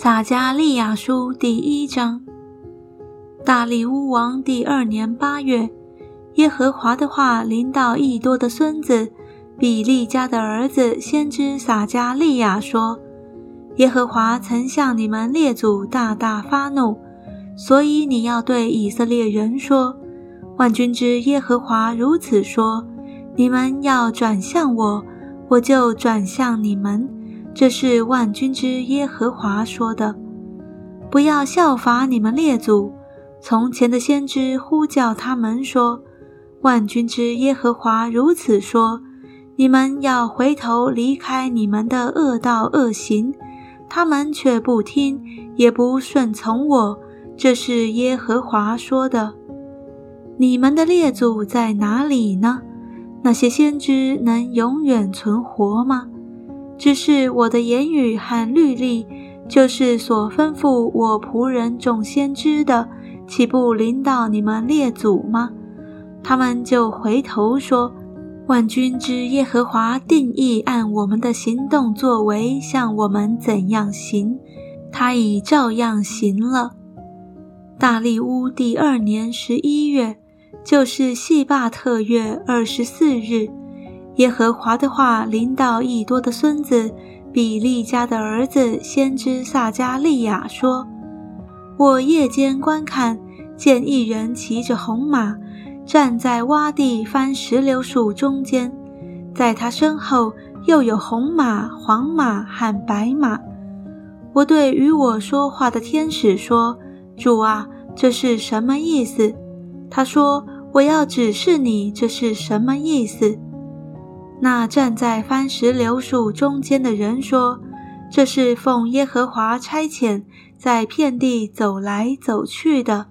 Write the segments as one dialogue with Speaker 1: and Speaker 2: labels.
Speaker 1: 撒加利亚书第一章。大利乌王第二年八月，耶和华的话临到益多的孙子比利家的儿子先知撒加利亚说：“耶和华曾向你们列祖大大发怒，所以你要对以色列人说：万军之耶和华如此说：你们要转向我，我就转向你们。”这是万军之耶和华说的：“不要效法你们列祖从前的先知，呼叫他们说：‘万军之耶和华如此说：你们要回头离开你们的恶道恶行。’他们却不听，也不顺从我。这是耶和华说的。你们的列祖在哪里呢？那些先知能永远存活吗？”只是我的言语和律例，就是所吩咐我仆人众先知的，岂不临到你们列祖吗？他们就回头说：“万军之耶和华定义按我们的行动作为，向我们怎样行，他已照样行了。”大利乌第二年十一月，就是细巴特月二十四日。耶和华的话临到益多的孙子比利家的儿子先知撒加利亚说：“我夜间观看，见一人骑着红马，站在洼地番石榴树中间，在他身后又有红马、黄马和白马。我对与我说话的天使说：‘主啊，这是什么意思？’他说：‘我要指示你，这是什么意思。’”那站在番石榴树中间的人说：“这是奉耶和华差遣，在遍地走来走去的。”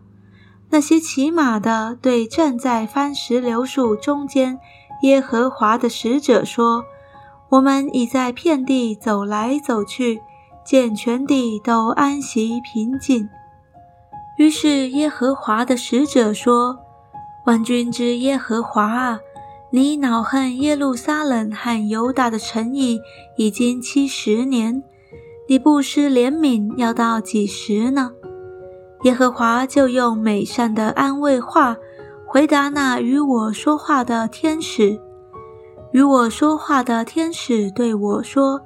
Speaker 1: 那些骑马的对站在番石榴树中间耶和华的使者说：“我们已在遍地走来走去，见全地都安息平静。”于是耶和华的使者说：“万军之耶和华啊！”你恼恨耶路撒冷和犹大的诚意已经七十年，你不失怜悯要到几时呢？耶和华就用美善的安慰话回答那与我说话的天使。与我说话的天使对我说：“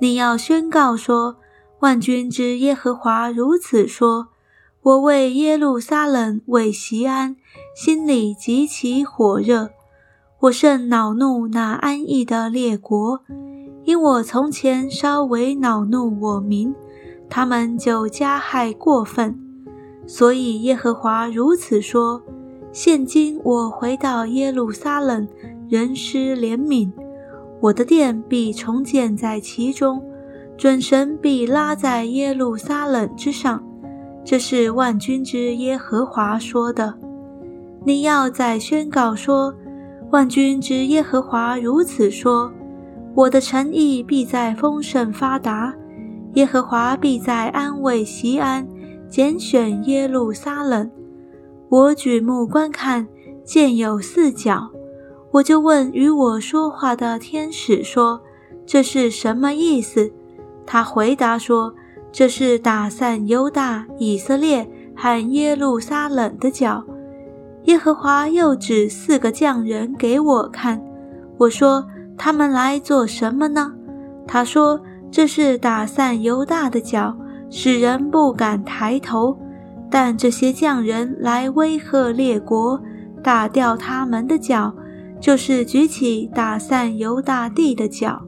Speaker 1: 你要宣告说，万军之耶和华如此说：我为耶路撒冷为西安，心里极其火热。”我甚恼怒那安逸的列国，因我从前稍微恼怒我民，他们就加害过分。所以耶和华如此说：现今我回到耶路撒冷，人施怜悯，我的殿必重建在其中，准神必拉在耶路撒冷之上。这是万军之耶和华说的。你要再宣告说。万军之耶和华如此说：“我的诚意必在丰盛发达，耶和华必在安慰西安，拣选耶路撒冷。我举目观看，见有四角，我就问与我说话的天使说：这是什么意思？他回答说：这是打散犹大、以色列和耶路撒冷的角。”耶和华又指四个匠人给我看，我说：“他们来做什么呢？”他说：“这是打散犹大的脚，使人不敢抬头。但这些匠人来威吓列国，打掉他们的脚，就是举起打散犹大地的脚。”